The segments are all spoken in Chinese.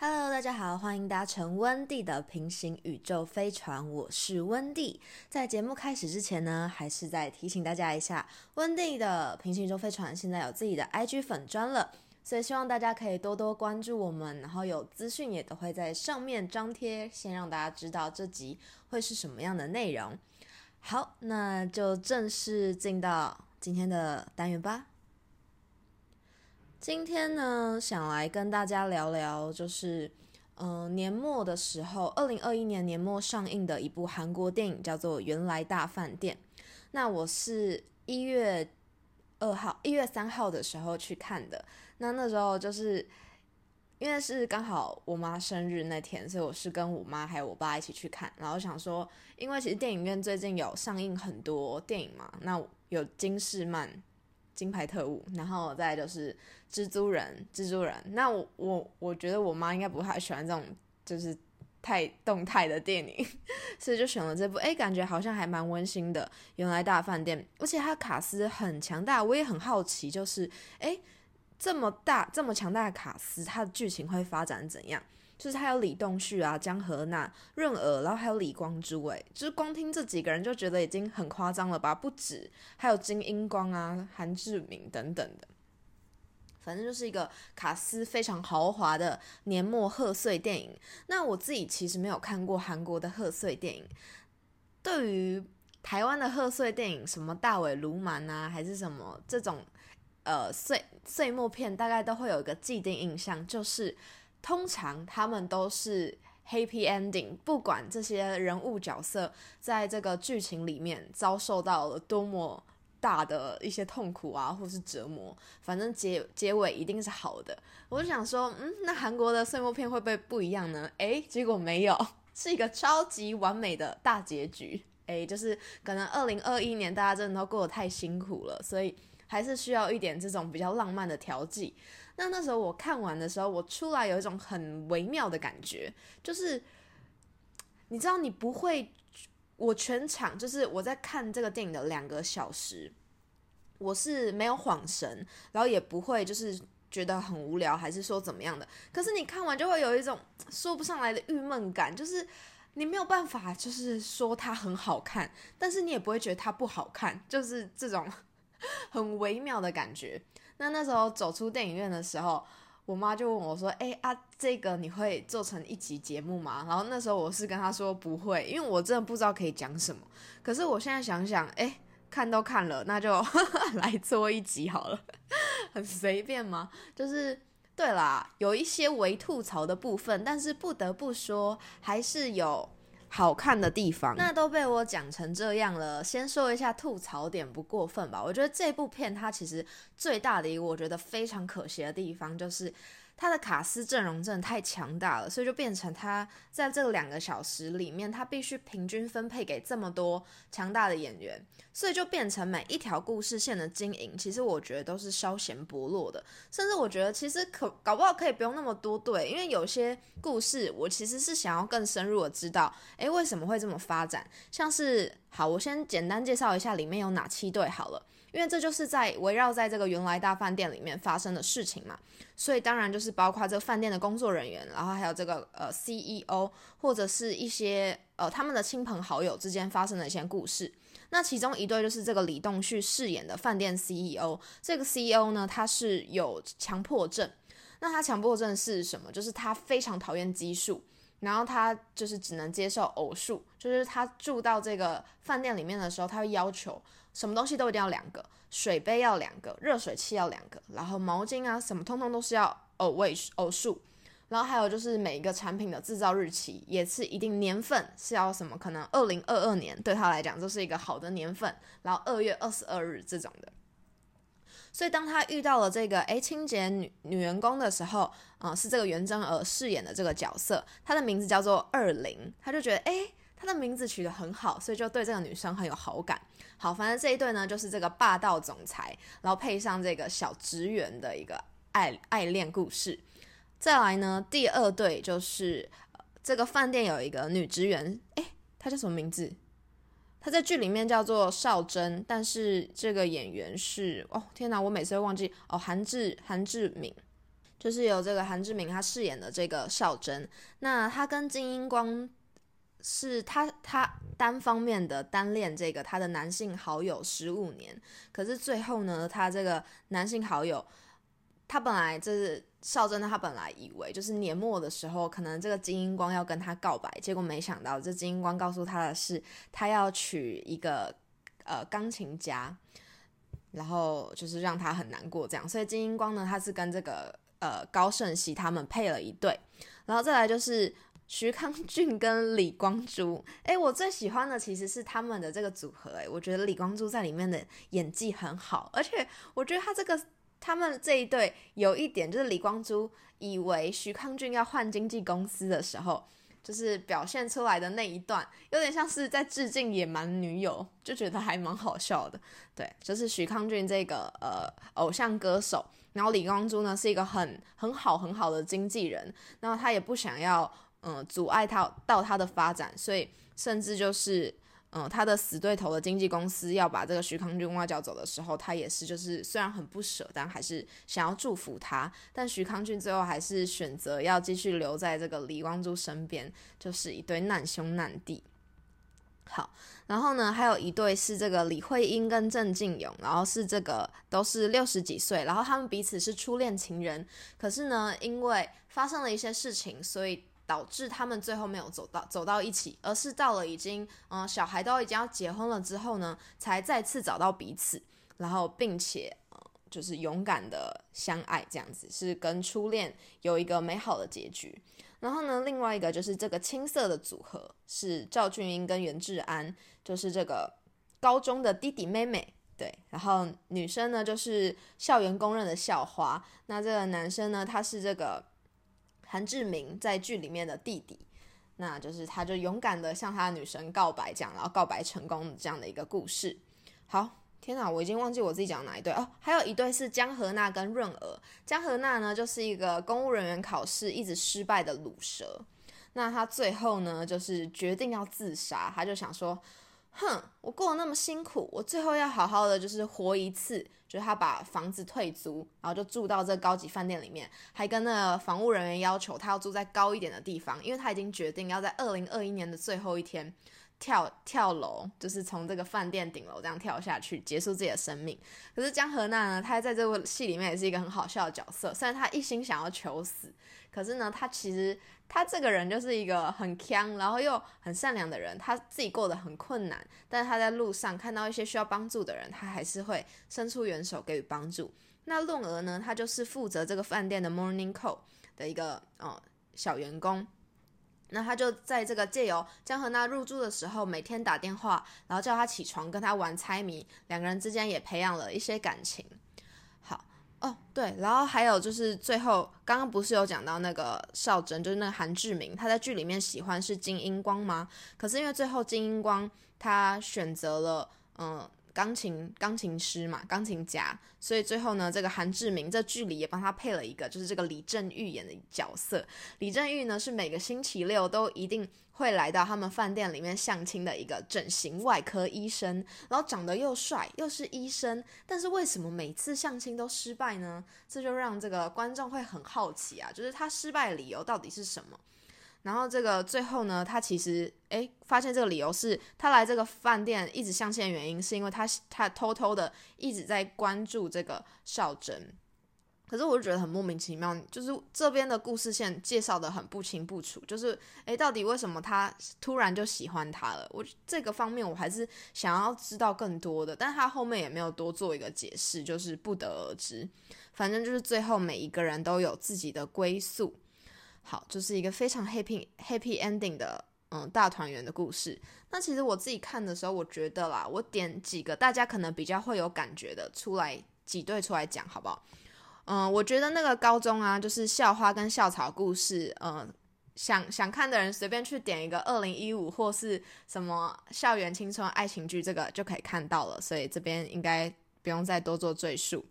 大家好，欢迎搭乘温蒂的平行宇宙飞船，我是温蒂。在节目开始之前呢，还是再提醒大家一下，温蒂的平行宇宙飞船现在有自己的 IG 粉砖了，所以希望大家可以多多关注我们，然后有资讯也都会在上面张贴，先让大家知道这集会是什么样的内容。好，那就正式进到今天的单元吧。今天呢，想来跟大家聊聊，就是嗯年末的时候，二零二一年年末上映的一部韩国电影，叫做《原来大饭店》。那我是一月二号、一月三号的时候去看的。那那时候就是因为是刚好我妈生日那天，所以我是跟我妈还有我爸一起去看。然后想说，因为其实电影院最近有上映很多电影嘛，那有金士曼。金牌特务，然后再就是蜘蛛人，蜘蛛人。那我我我觉得我妈应该不太喜欢这种就是太动态的电影，所以就选了这部。哎，感觉好像还蛮温馨的。原来大饭店，而且它卡斯很强大，我也很好奇，就是哎这么大这么强大的卡斯，它的剧情会发展怎样？就是他有李栋旭啊、江河娜、润儿，然后还有李光洙，哎，就是光听这几个人就觉得已经很夸张了吧？不止，还有金英光啊、韩志明等等的，反正就是一个卡斯非常豪华的年末贺岁电影。那我自己其实没有看过韩国的贺岁电影，对于台湾的贺岁电影，什么大尾卢蛮啊，还是什么这种呃岁岁末片，大概都会有一个既定印象，就是。通常他们都是 happy ending，不管这些人物角色在这个剧情里面遭受到了多么大的一些痛苦啊，或是折磨，反正结结尾一定是好的。我就想说，嗯，那韩国的岁末片会不会不一样呢？诶，结果没有，是一个超级完美的大结局。诶，就是可能二零二一年大家真的都过得太辛苦了，所以还是需要一点这种比较浪漫的调剂。那那时候我看完的时候，我出来有一种很微妙的感觉，就是你知道，你不会，我全场就是我在看这个电影的两个小时，我是没有晃神，然后也不会就是觉得很无聊，还是说怎么样的。可是你看完就会有一种说不上来的郁闷感，就是你没有办法，就是说它很好看，但是你也不会觉得它不好看，就是这种 很微妙的感觉。那那时候走出电影院的时候，我妈就问我说：“哎啊，这个你会做成一集节目吗？”然后那时候我是跟她说不会，因为我真的不知道可以讲什么。可是我现在想想，哎，看都看了，那就 来做一集好了，很随便吗？就是对啦，有一些微吐槽的部分，但是不得不说，还是有。好看的地方，那都被我讲成这样了。先说一下吐槽点不过分吧？我觉得这部片它其实最大的一个我觉得非常可惜的地方就是。他的卡斯阵容真的太强大了，所以就变成他在这两个小时里面，他必须平均分配给这么多强大的演员，所以就变成每一条故事线的经营，其实我觉得都是稍显薄弱的，甚至我觉得其实可搞不好可以不用那么多对，因为有些故事我其实是想要更深入的知道，诶，为什么会这么发展？像是好，我先简单介绍一下里面有哪七对好了。因为这就是在围绕在这个原来大饭店里面发生的事情嘛，所以当然就是包括这个饭店的工作人员，然后还有这个呃 CEO 或者是一些呃他们的亲朋好友之间发生的一些故事。那其中一对就是这个李栋旭饰演的饭店 CEO，这个 CEO 呢他是有强迫症，那他强迫症是什么？就是他非常讨厌奇数。然后他就是只能接受偶数，就是他住到这个饭店里面的时候，他会要求什么东西都一定要两个，水杯要两个，热水器要两个，然后毛巾啊什么通通都是要偶位偶数，然后还有就是每一个产品的制造日期也是一定年份是要什么，可能二零二二年对他来讲就是一个好的年份，然后二月二十二日这种的。所以当他遇到了这个诶清洁女女员工的时候，啊，是这个袁真儿饰演的这个角色，她的名字叫做二零，他就觉得诶，她的名字取得很好，所以就对这个女生很有好感。好，反正这一对呢，就是这个霸道总裁，然后配上这个小职员的一个爱爱恋故事。再来呢，第二对就是这个饭店有一个女职员，诶，她叫什么名字？他在剧里面叫做邵珍，但是这个演员是哦天哪，我每次会忘记哦，韩志韩志敏。就是由这个韩志明他饰演的这个少珍，那他跟金英光是他他单方面的单恋这个他的男性好友十五年，可是最后呢，他这个男性好友，他本来就是少真的，他本来以为就是年末的时候，可能这个金英光要跟他告白，结果没想到这金英光告诉他的是，他要娶一个呃钢琴家，然后就是让他很难过这样，所以金英光呢，他是跟这个。呃，高胜熙他们配了一对，然后再来就是徐康俊跟李光洙。哎，我最喜欢的其实是他们的这个组合。哎，我觉得李光洙在里面的演技很好，而且我觉得他这个他们这一对有一点就是李光洙以为徐康俊要换经纪公司的时候，就是表现出来的那一段，有点像是在致敬野蛮女友，就觉得还蛮好笑的。对，就是徐康俊这个呃偶像歌手。然后李光洙呢是一个很很好很好的经纪人，然后他也不想要嗯阻碍他到他的发展，所以甚至就是嗯他的死对头的经纪公司要把这个徐康俊挖角走的时候，他也是就是虽然很不舍，但还是想要祝福他。但徐康俊最后还是选择要继续留在这个李光洙身边，就是一对难兄难弟。好，然后呢，还有一对是这个李慧英跟郑敬勇，然后是这个都是六十几岁，然后他们彼此是初恋情人，可是呢，因为发生了一些事情，所以导致他们最后没有走到走到一起，而是到了已经嗯小孩都已经要结婚了之后呢，才再次找到彼此，然后并且就是勇敢的相爱，这样子是跟初恋有一个美好的结局。然后呢，另外一个就是这个青涩的组合是赵俊英跟袁志安，就是这个高中的弟弟妹妹，对。然后女生呢就是校园公认的校花，那这个男生呢他是这个韩志明在剧里面的弟弟，那就是他就勇敢的向他的女神告白，这样然后告白成功这样的一个故事。好。天哪，我已经忘记我自己讲哪一对哦。还有一对是江河娜跟润儿。江河娜呢，就是一个公务人员考试一直失败的卤蛇。那他最后呢，就是决定要自杀。他就想说，哼，我过得那么辛苦，我最后要好好的就是活一次。就是他把房子退租，然后就住到这高级饭店里面，还跟那个房务人员要求他要住在高一点的地方，因为他已经决定要在二零二一年的最后一天。跳跳楼，就是从这个饭店顶楼这样跳下去，结束自己的生命。可是江河娜呢，她在这部戏里面也是一个很好笑的角色。虽然她一心想要求死，可是呢，她其实她这个人就是一个很强，然后又很善良的人。她自己过得很困难，但是她在路上看到一些需要帮助的人，她还是会伸出援手给予帮助。那论娥呢，她就是负责这个饭店的 morning call 的一个哦小员工。那他就在这个借由江河娜入住的时候，每天打电话，然后叫他起床，跟他玩猜谜，两个人之间也培养了一些感情。好哦，对，然后还有就是最后刚刚不是有讲到那个少珍，就是那个韩志明，他在剧里面喜欢是金英光吗？可是因为最后金英光他选择了嗯。钢琴钢琴师嘛，钢琴家，所以最后呢，这个韩志明这剧里也帮他配了一个，就是这个李正玉演的角色。李正玉呢是每个星期六都一定会来到他们饭店里面相亲的一个整形外科医生，然后长得又帅又是医生，但是为什么每次相亲都失败呢？这就让这个观众会很好奇啊，就是他失败的理由到底是什么？然后这个最后呢，他其实诶发现这个理由是他来这个饭店一直相亲的原因，是因为他他偷偷的一直在关注这个少珍。可是我就觉得很莫名其妙，就是这边的故事线介绍的很不清不楚，就是诶到底为什么他突然就喜欢他了？我这个方面我还是想要知道更多的，但他后面也没有多做一个解释，就是不得而知。反正就是最后每一个人都有自己的归宿。好，就是一个非常 happy happy ending 的嗯大团圆的故事。那其实我自己看的时候，我觉得啦，我点几个大家可能比较会有感觉的出来挤兑出来讲，好不好？嗯，我觉得那个高中啊，就是校花跟校草故事，嗯，想想看的人随便去点一个二零一五或是什么校园青春爱情剧，这个就可以看到了。所以这边应该不用再多做赘述。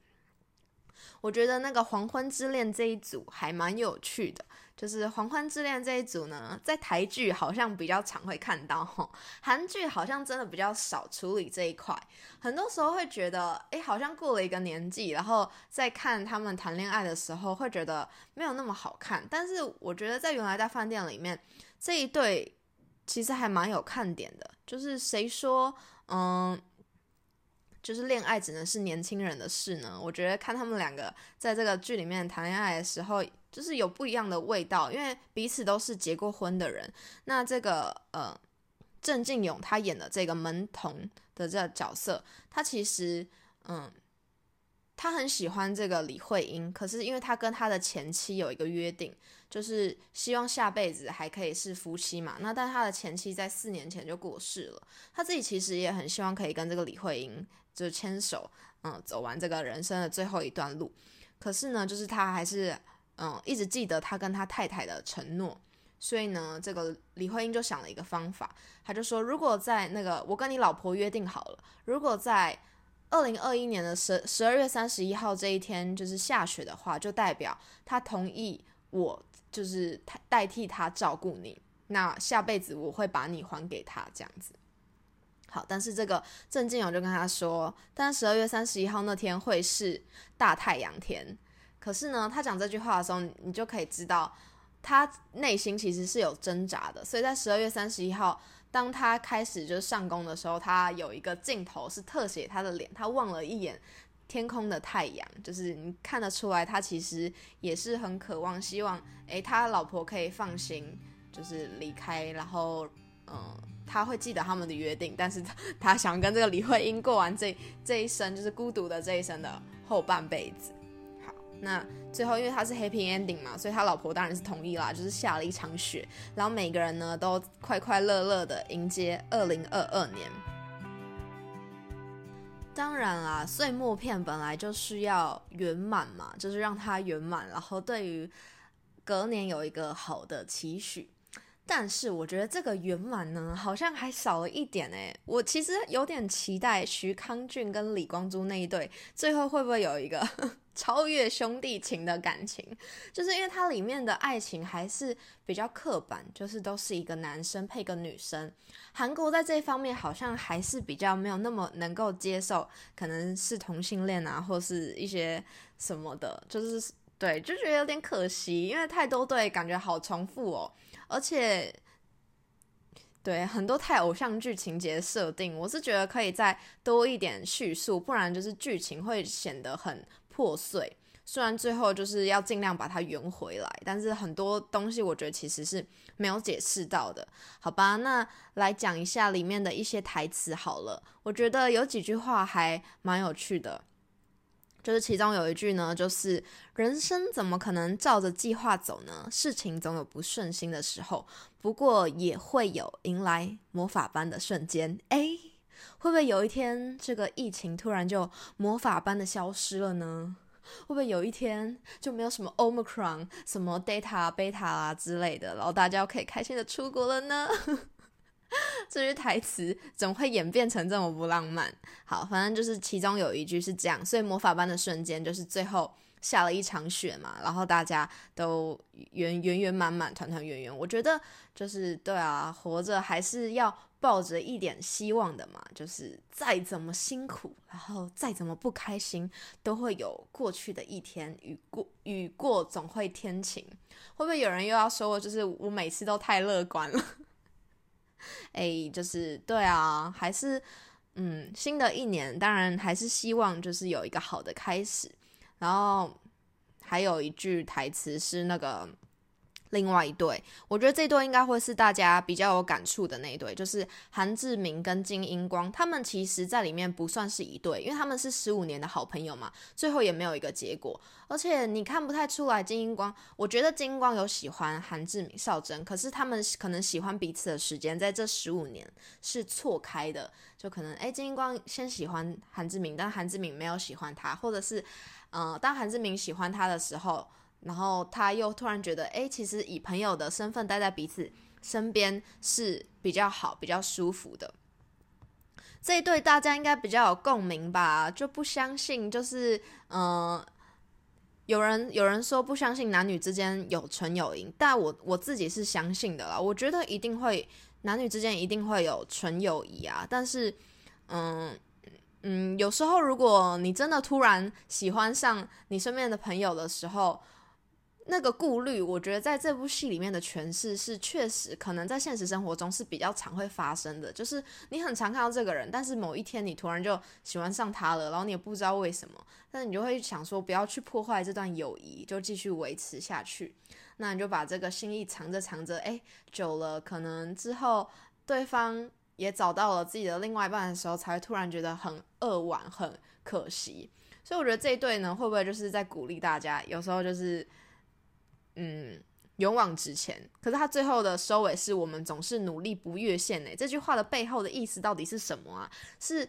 我觉得那个黄昏之恋这一组还蛮有趣的。就是黄昏之恋这一组呢，在台剧好像比较常会看到，韩剧好像真的比较少处理这一块。很多时候会觉得，哎，好像过了一个年纪，然后再看他们谈恋爱的时候，会觉得没有那么好看。但是我觉得在原来在饭店里面这一对，其实还蛮有看点的。就是谁说，嗯。就是恋爱只能是年轻人的事呢？我觉得看他们两个在这个剧里面谈恋爱的时候，就是有不一样的味道，因为彼此都是结过婚的人。那这个呃，郑敬勇他演的这个门童的这个角色，他其实嗯，他很喜欢这个李慧英，可是因为他跟他的前妻有一个约定，就是希望下辈子还可以是夫妻嘛。那但他的前妻在四年前就过世了，他自己其实也很希望可以跟这个李慧英。就牵手，嗯，走完这个人生的最后一段路。可是呢，就是他还是，嗯，一直记得他跟他太太的承诺。所以呢，这个李慧英就想了一个方法，他就说，如果在那个我跟你老婆约定好了，如果在二零二一年的十十二月三十一号这一天就是下雪的话，就代表他同意我就是代替他照顾你。那下辈子我会把你还给他，这样子。好，但是这个郑敬勇就跟他说，但十二月三十一号那天会是大太阳天。可是呢，他讲这句话的时候，你就可以知道他内心其实是有挣扎的。所以在十二月三十一号，当他开始就是上工的时候，他有一个镜头是特写他的脸，他望了一眼天空的太阳，就是你看得出来，他其实也是很渴望，希望诶，他老婆可以放心，就是离开，然后嗯。他会记得他们的约定，但是他他想跟这个李慧英过完这这一生，就是孤独的这一生的后半辈子。那最后因为他是 happy ending 嘛，所以他老婆当然是同意啦，就是下了一场雪，然后每个人呢都快快乐乐的迎接二零二二年。当然啦，岁末片本来就是要圆满嘛，就是让它圆满，然后对于隔年有一个好的期许。但是我觉得这个圆满呢，好像还少了一点哎。我其实有点期待徐康俊跟李光洙那一对，最后会不会有一个 超越兄弟情的感情？就是因为它里面的爱情还是比较刻板，就是都是一个男生配个女生。韩国在这方面好像还是比较没有那么能够接受，可能是同性恋啊，或是一些什么的，就是对，就觉得有点可惜，因为太多对感觉好重复哦。而且，对很多太偶像剧情节设定，我是觉得可以再多一点叙述，不然就是剧情会显得很破碎。虽然最后就是要尽量把它圆回来，但是很多东西我觉得其实是没有解释到的，好吧？那来讲一下里面的一些台词好了，我觉得有几句话还蛮有趣的。就是其中有一句呢，就是人生怎么可能照着计划走呢？事情总有不顺心的时候，不过也会有迎来魔法般的瞬间。哎，会不会有一天这个疫情突然就魔法般的消失了呢？会不会有一天就没有什么 Omicron、什么 Data、Beta 啊之类的，然后大家可以开心的出国了呢？这句台词怎么会演变成这么不浪漫？好，反正就是其中有一句是这样，所以魔法般的瞬间就是最后下了一场雪嘛，然后大家都圆圆圆满满、团团圆圆。我觉得就是对啊，活着还是要抱着一点希望的嘛，就是再怎么辛苦，然后再怎么不开心，都会有过去的一天。雨过雨过总会天晴，会不会有人又要说，就是我每次都太乐观了？哎，就是对啊，还是嗯，新的一年当然还是希望就是有一个好的开始。然后还有一句台词是那个。另外一对，我觉得这对应该会是大家比较有感触的那一对，就是韩志明跟金英光，他们其实在里面不算是一对，因为他们是十五年的好朋友嘛，最后也没有一个结果，而且你看不太出来金英光，我觉得金英光有喜欢韩志明、少珍，可是他们可能喜欢彼此的时间在这十五年是错开的，就可能哎金英光先喜欢韩志明，但韩志明没有喜欢他，或者是呃当韩志明喜欢他的时候。然后他又突然觉得，哎，其实以朋友的身份待在彼此身边是比较好、比较舒服的。这一对大家应该比较有共鸣吧？就不相信，就是嗯，有人有人说不相信男女之间有纯友谊，但我我自己是相信的啦。我觉得一定会男女之间一定会有纯友谊啊。但是，嗯嗯，有时候如果你真的突然喜欢上你身边的朋友的时候，那个顾虑，我觉得在这部戏里面的诠释是确实可能在现实生活中是比较常会发生的。就是你很常看到这个人，但是某一天你突然就喜欢上他了，然后你也不知道为什么，但是你就会想说不要去破坏这段友谊，就继续维持下去。那你就把这个心意藏着藏着，哎，久了可能之后对方也找到了自己的另外一半的时候，才会突然觉得很扼腕、很可惜。所以我觉得这一对呢，会不会就是在鼓励大家，有时候就是。嗯，勇往直前。可是他最后的收尾是我们总是努力不越线呢？这句话的背后的意思到底是什么啊？是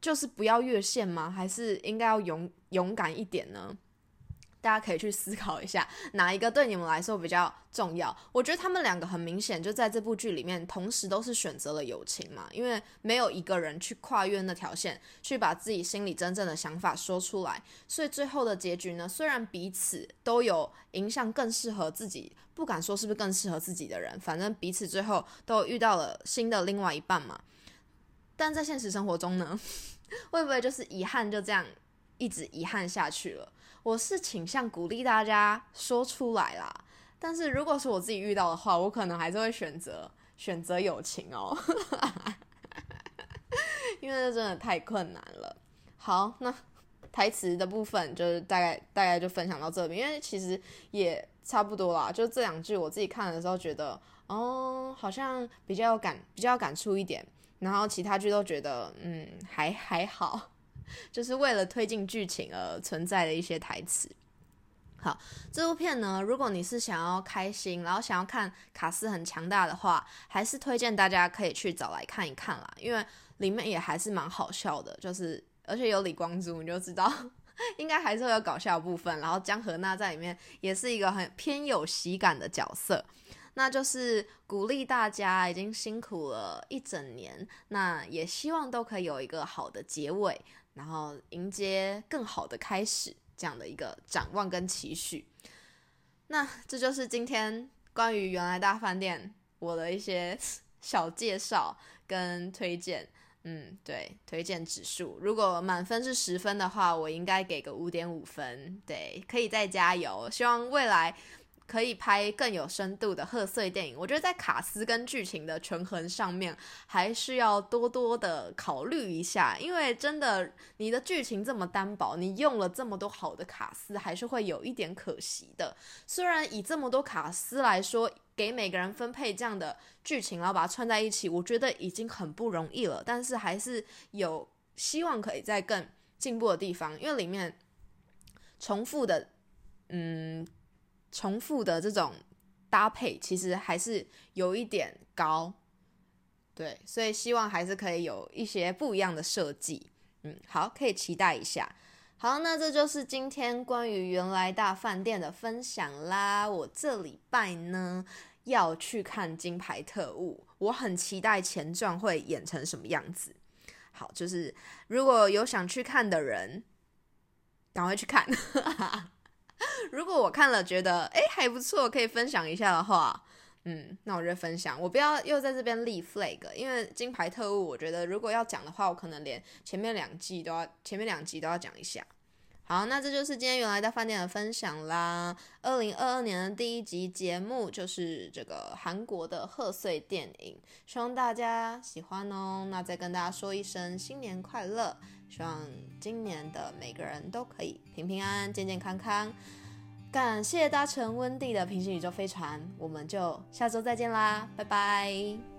就是不要越线吗？还是应该要勇勇敢一点呢？大家可以去思考一下，哪一个对你们来说比较重要？我觉得他们两个很明显就在这部剧里面，同时都是选择了友情嘛，因为没有一个人去跨越那条线，去把自己心里真正的想法说出来，所以最后的结局呢，虽然彼此都有影响更适合自己，不敢说是不是更适合自己的人，反正彼此最后都遇到了新的另外一半嘛。但在现实生活中呢，会不会就是遗憾就这样一直遗憾下去了？我是倾向鼓励大家说出来啦，但是如果是我自己遇到的话，我可能还是会选择选择友情哦，因为这真的太困难了。好，那台词的部分就是大概大概就分享到这边，因为其实也差不多啦，就这两句我自己看的时候觉得，哦，好像比较有感，比较感触一点，然后其他句都觉得，嗯，还还好。就是为了推进剧情而存在的一些台词。好，这部片呢，如果你是想要开心，然后想要看卡斯很强大的话，还是推荐大家可以去找来看一看啦，因为里面也还是蛮好笑的，就是而且有李光洙，你就知道 应该还是会有搞笑的部分。然后江河娜在里面也是一个很偏有喜感的角色。那就是鼓励大家已经辛苦了一整年，那也希望都可以有一个好的结尾。然后迎接更好的开始，这样的一个展望跟期许。那这就是今天关于原来大饭店我的一些小介绍跟推荐。嗯，对，推荐指数，如果满分是十分的话，我应该给个五点五分。对，可以再加油，希望未来。可以拍更有深度的贺岁电影，我觉得在卡斯跟剧情的权衡上面，还是要多多的考虑一下。因为真的，你的剧情这么单薄，你用了这么多好的卡斯，还是会有一点可惜的。虽然以这么多卡斯来说，给每个人分配这样的剧情，然后把它串在一起，我觉得已经很不容易了。但是还是有希望可以在更进步的地方，因为里面重复的，嗯。重复的这种搭配其实还是有一点高，对，所以希望还是可以有一些不一样的设计，嗯，好，可以期待一下。好，那这就是今天关于原来大饭店的分享啦。我这礼拜呢要去看《金牌特务》，我很期待前传会演成什么样子。好，就是如果有想去看的人，赶快去看。如果我看了觉得哎还不错，可以分享一下的话，嗯，那我就分享。我不要又在这边立 flag，因为金牌特务，我觉得如果要讲的话，我可能连前面两季都要，前面两集都要讲一下。好，那这就是今天原来的饭店的分享啦。二零二二年的第一集节目就是这个韩国的贺岁电影，希望大家喜欢哦。那再跟大家说一声新年快乐，希望今年的每个人都可以平平安安、健健康康。感谢搭乘温蒂的平行宇宙飞船，我们就下周再见啦，拜拜。